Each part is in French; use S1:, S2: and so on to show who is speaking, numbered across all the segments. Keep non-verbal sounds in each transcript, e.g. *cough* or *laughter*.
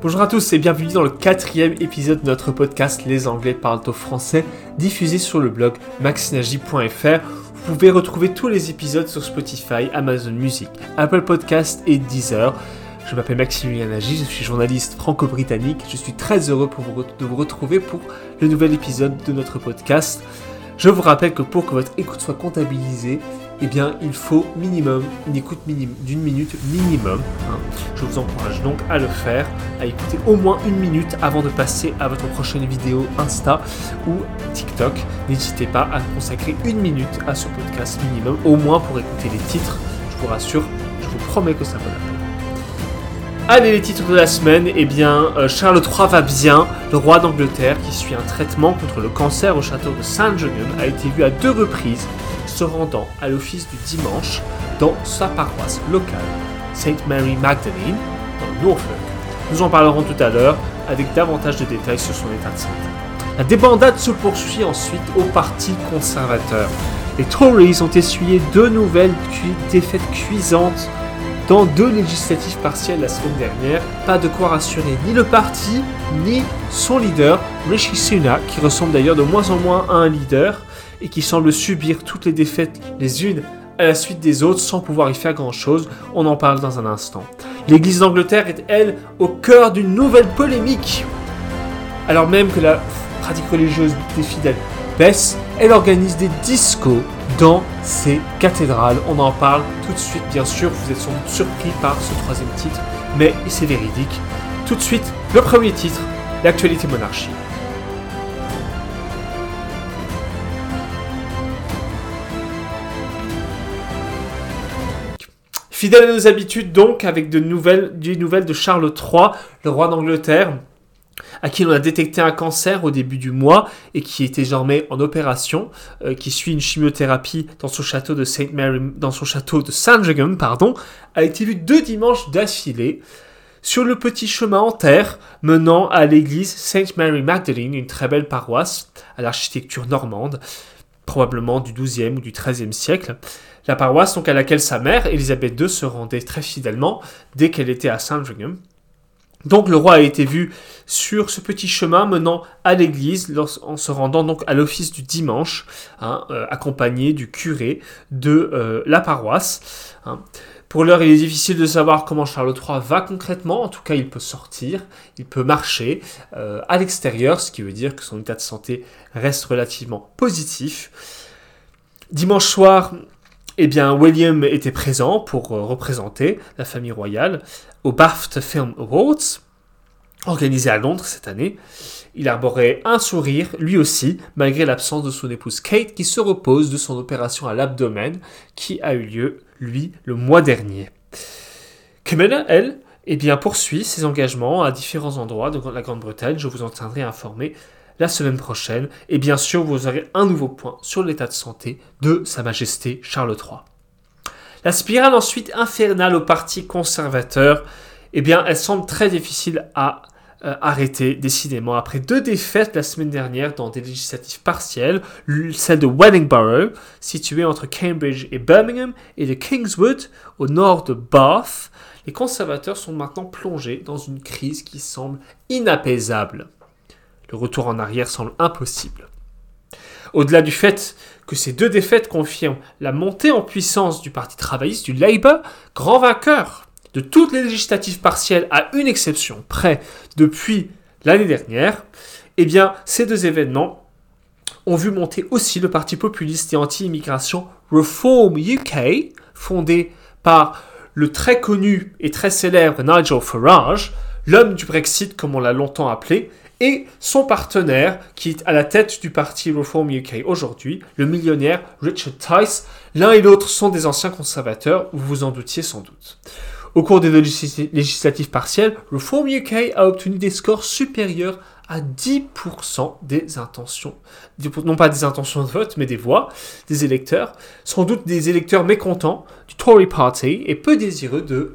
S1: Bonjour à tous et bienvenue dans le quatrième épisode de notre podcast Les Anglais parlent au français, diffusé sur le blog maxinagy.fr. Vous pouvez retrouver tous les épisodes sur Spotify, Amazon Music, Apple Podcast et Deezer. Je m'appelle Maximilien Nagy, je suis journaliste franco-britannique. Je suis très heureux de vous retrouver pour le nouvel épisode de notre podcast. Je vous rappelle que pour que votre écoute soit comptabilisée, eh bien, il faut minimum une écoute d'une minute minimum. Hein. Je vous encourage donc à le faire, à écouter au moins une minute avant de passer à votre prochaine vidéo Insta ou TikTok. N'hésitez pas à consacrer une minute à ce podcast minimum, au moins pour écouter les titres. Je vous rassure, je vous promets que ça vaut la. Allez, les titres de la semaine, eh bien, euh, Charles III va bien. Le roi d'Angleterre, qui suit un traitement contre le cancer au château de Saint-Genum, a été vu à deux reprises se rendant à l'office du dimanche dans sa paroisse locale, St. Mary Magdalene, dans Norfolk. Nous en parlerons tout à l'heure avec davantage de détails sur son état de santé. La débandade se poursuit ensuite au Parti conservateur. Les Tories ont essuyé deux nouvelles défaites cuisantes dans deux législatives partielles la semaine dernière. Pas de quoi rassurer ni le parti, ni son leader, Rishi Sunak, qui ressemble d'ailleurs de moins en moins à un leader et qui semble subir toutes les défaites les unes à la suite des autres sans pouvoir y faire grand-chose. On en parle dans un instant. L'Église d'Angleterre est, elle, au cœur d'une nouvelle polémique. Alors même que la pratique religieuse des fidèles elle organise des discos dans ses cathédrales. On en parle tout de suite, bien sûr. Vous êtes sans surpris par ce troisième titre, mais c'est véridique. Tout de suite, le premier titre, l'actualité monarchie. Fidèle à nos habitudes donc, avec de des nouvelles de Charles III, le roi d'Angleterre, à qui on a détecté un cancer au début du mois et qui est désormais en opération, euh, qui suit une chimiothérapie dans son château de Saint Mary, dans son château de Sandringham, pardon, a été vu deux dimanches d'affilée sur le petit chemin en terre menant à l'église Saint Mary Magdalene, une très belle paroisse à l'architecture normande, probablement du XIIe ou du XIIIe siècle. La paroisse donc à laquelle sa mère, Élisabeth II, se rendait très fidèlement dès qu'elle était à Sandringham. Donc le roi a été vu sur ce petit chemin menant à l'église en se rendant donc à l'office du dimanche, hein, euh, accompagné du curé de euh, la paroisse. Hein. Pour l'heure, il est difficile de savoir comment Charles III va concrètement. En tout cas, il peut sortir, il peut marcher euh, à l'extérieur, ce qui veut dire que son état de santé reste relativement positif. Dimanche soir, eh bien, William était présent pour euh, représenter la famille royale au BAFTA Film Awards, organisé à Londres cette année. Il arborait un sourire, lui aussi, malgré l'absence de son épouse Kate, qui se repose de son opération à l'abdomen, qui a eu lieu, lui, le mois dernier. Camilla, elle, eh bien, poursuit ses engagements à différents endroits de la Grande-Bretagne. Je vous en tiendrai informé la semaine prochaine. Et bien sûr, vous aurez un nouveau point sur l'état de santé de Sa Majesté Charles III. La spirale ensuite infernale au Parti conservateur, eh bien, elle semble très difficile à euh, arrêter, décidément. Après deux défaites la semaine dernière dans des législatives partielles, celle de Wellingborough, située entre Cambridge et Birmingham, et de Kingswood, au nord de Bath, les conservateurs sont maintenant plongés dans une crise qui semble inapaisable. Le retour en arrière semble impossible. Au-delà du fait que ces deux défaites confirment la montée en puissance du Parti travailliste, du Labour, grand vainqueur de toutes les législatives partielles à une exception près depuis l'année dernière, eh bien, ces deux événements ont vu monter aussi le parti populiste et anti-immigration Reform UK, fondé par le très connu et très célèbre Nigel Farage, l'homme du Brexit comme on l'a longtemps appelé, et son partenaire, qui est à la tête du parti Reform UK aujourd'hui, le millionnaire Richard Tice. L'un et l'autre sont des anciens conservateurs, vous vous en doutiez sans doute. Au cours des législatives partielles, Reform UK a obtenu des scores supérieurs à 10% des intentions, non pas des intentions de vote, mais des voix des électeurs, sans doute des électeurs mécontents du Tory Party et peu désireux de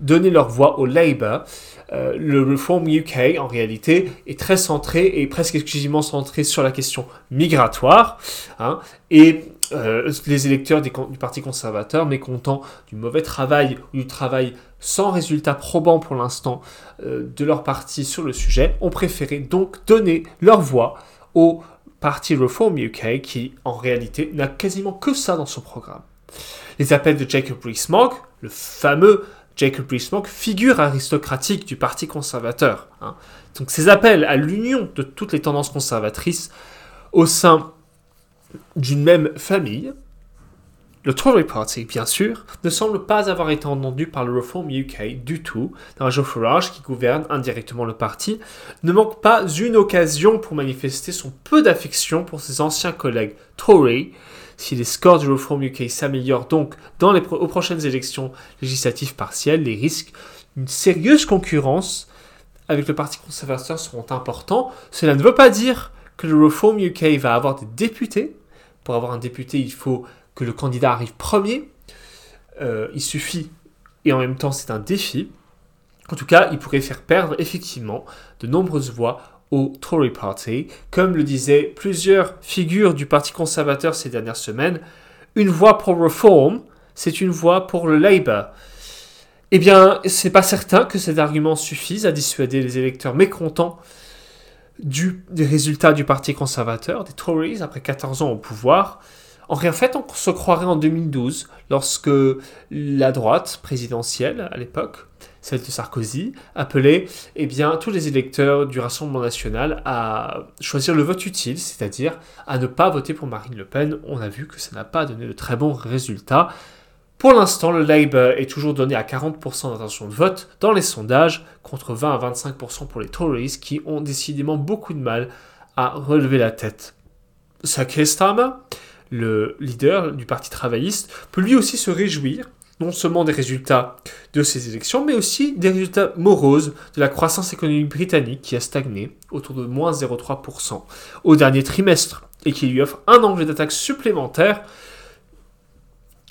S1: donner leur voix au Labour, euh, le Reform UK, en réalité, est très centré et presque exclusivement centré sur la question migratoire. Hein, et euh, les électeurs du Parti conservateur, mécontents du mauvais travail ou du travail sans résultat probant pour l'instant euh, de leur parti sur le sujet, ont préféré donc donner leur voix au Parti Reform UK qui en réalité n'a quasiment que ça dans son programme. Les appels de Jacob Rees-Mogg, le fameux Jacob Rees-Mogg, figure aristocratique du Parti conservateur. Hein. Donc ces appels à l'union de toutes les tendances conservatrices au sein d'une même famille, le Tory Party, bien sûr, ne semble pas avoir été entendu par le Reform UK du tout. Nigel Farage, qui gouverne indirectement le parti, ne manque pas une occasion pour manifester son peu d'affection pour ses anciens collègues Tory. Si les scores du Reform UK s'améliorent donc dans les aux prochaines élections législatives partielles, les risques d'une sérieuse concurrence avec le Parti conservateur seront importants. Cela ne veut pas dire que le Reform UK va avoir des députés. Pour avoir un député, il faut que le candidat arrive premier. Euh, il suffit, et en même temps c'est un défi. En tout cas, il pourrait faire perdre effectivement de nombreuses voix au Tory Party. Comme le disaient plusieurs figures du Parti conservateur ces dernières semaines, une voix pour Reform, c'est une voix pour le Labour. Eh bien, c'est pas certain que cet argument suffise à dissuader les électeurs mécontents du, des résultats du Parti conservateur, des Tories, après 14 ans au pouvoir. En fait, on se croirait en 2012, lorsque la droite présidentielle, à l'époque, celle de Sarkozy, appelait eh bien, tous les électeurs du Rassemblement national à choisir le vote utile, c'est-à-dire à ne pas voter pour Marine Le Pen. On a vu que ça n'a pas donné de très bons résultats. Pour l'instant, le Labour est toujours donné à 40% d'intention de vote dans les sondages, contre 20 à 25% pour les Tories, qui ont décidément beaucoup de mal à relever la tête. Keir Starmer, le leader du Parti travailliste, peut lui aussi se réjouir non seulement des résultats de ces élections, mais aussi des résultats moroses de la croissance économique britannique qui a stagné autour de moins 0,3% au dernier trimestre et qui lui offre un angle d'attaque supplémentaire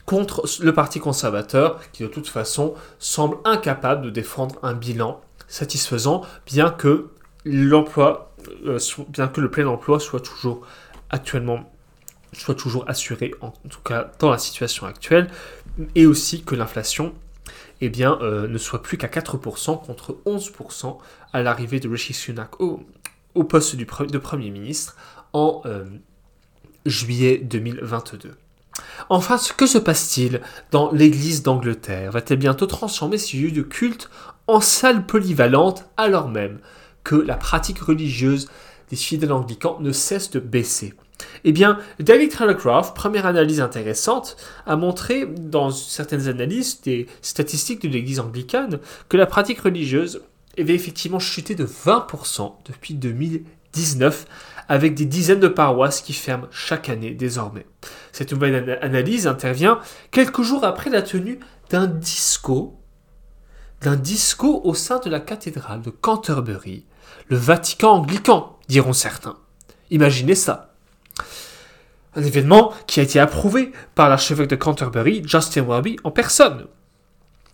S1: contre le Parti conservateur qui de toute façon semble incapable de défendre un bilan satisfaisant bien que euh, bien que le plein emploi soit toujours actuellement soit toujours assuré, en tout cas dans la situation actuelle, et aussi que l'inflation eh euh, ne soit plus qu'à 4% contre 11% à l'arrivée de Rishi Sunak au, poste de Premier ministre en euh, juillet 2022. Enfin, que se passe-t-il dans l'Église d'Angleterre Va-t-elle bientôt transformer ce lieu de culte en salle polyvalente alors même que la pratique religieuse des fidèles anglicans ne cesse de baisser eh bien, David Telegraph, première analyse intéressante, a montré dans certaines analyses des statistiques de l'Église anglicane que la pratique religieuse avait effectivement chuté de 20% depuis 2019, avec des dizaines de paroisses qui ferment chaque année désormais. Cette nouvelle analyse intervient quelques jours après la tenue d'un disco, d'un disco au sein de la cathédrale de Canterbury, le Vatican anglican, diront certains. Imaginez ça. Un événement qui a été approuvé par l'archevêque de Canterbury, Justin Welby, en personne.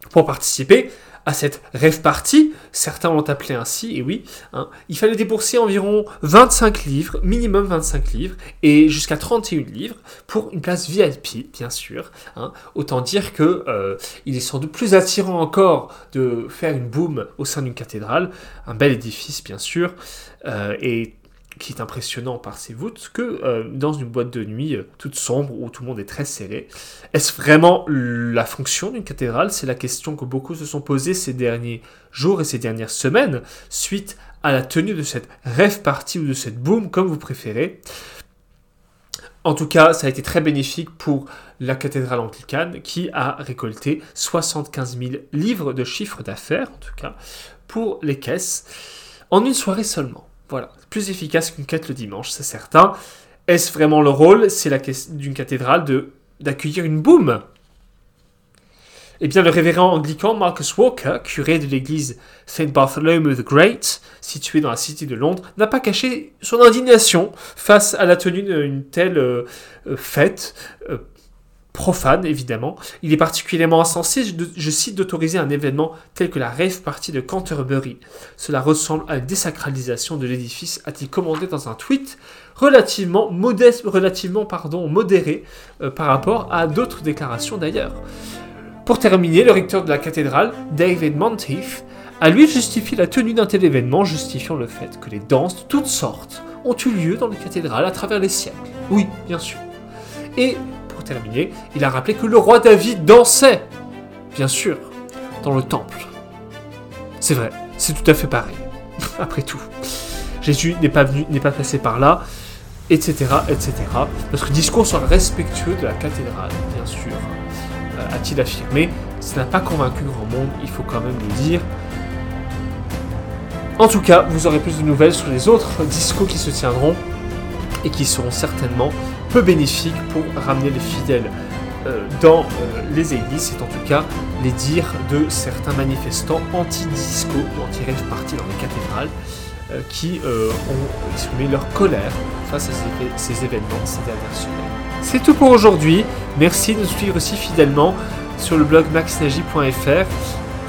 S1: Pour participer à cette rêve party, certains l'ont appelé ainsi, et oui, hein, il fallait débourser environ 25 livres, minimum 25 livres, et jusqu'à 31 livres pour une place VIP, bien sûr. Hein. Autant dire que euh, il est sans doute plus attirant encore de faire une boom au sein d'une cathédrale, un bel édifice, bien sûr, euh, et qui est impressionnant par ses voûtes, que euh, dans une boîte de nuit euh, toute sombre où tout le monde est très serré. Est-ce vraiment la fonction d'une cathédrale? C'est la question que beaucoup se sont posées ces derniers jours et ces dernières semaines, suite à la tenue de cette rêve partie ou de cette boom, comme vous préférez. En tout cas, ça a été très bénéfique pour la cathédrale anglicane qui a récolté 75 000 livres de chiffre d'affaires, en tout cas, pour les caisses, en une soirée seulement. Voilà, plus efficace qu'une quête le dimanche, c'est certain. Est-ce vraiment le rôle, c'est la d'une cathédrale, de d'accueillir une boum? Eh bien, le révérend anglican Marcus Walker, curé de l'église Saint Bartholomew the Great, située dans la cité de Londres, n'a pas caché son indignation face à la tenue d'une telle euh, euh, fête. Euh, profane évidemment. Il est particulièrement insensé, je, cite, d'autoriser un événement tel que la rave party de Canterbury. Cela ressemble à une désacralisation de l'édifice, a-t-il commandé dans un tweet relativement modeste, relativement pardon, modéré euh, par rapport à d'autres déclarations d'ailleurs. Pour terminer, le recteur de la cathédrale, David Monteith, a lui justifié la tenue d'un tel événement, justifiant le fait que les danses de toutes sortes ont eu lieu dans les cathédrales à travers les siècles. Oui, bien sûr. Et pour terminer, il a rappelé que le roi David dansait, bien sûr, dans le temple. C'est vrai, c'est tout à fait pareil. *laughs* Après tout, Jésus n'est pas venu, n'est pas passé par là, etc., etc. Notre discours soit respectueux de la cathédrale, bien sûr, euh, a-t-il affirmé. Ça n'a pas convaincu grand monde, il faut quand même le dire. En tout cas, vous aurez plus de nouvelles sur les autres discos qui se tiendront et qui seront certainement peu bénéfiques pour ramener les fidèles euh, dans euh, les églises. C'est en tout cas les dires de certains manifestants anti-disco ou anti-rave party dans les cathédrales euh, qui ont exprimé leur colère face à ces, événements ces dernières semaines. C'est tout pour aujourd'hui. Merci de nous suivre aussi fidèlement sur le blog maxnagy.fr.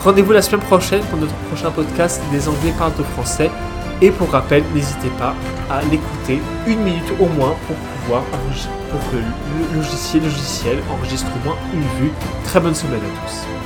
S1: Rendez-vous la semaine prochaine pour notre prochain podcast des Anglais parlent au français. Et pour rappel, n'hésitez pas à l'écouter une minute au moins pour pour que le logiciel, logiciel enregistre au moins une vue. Très bonne semaine à tous.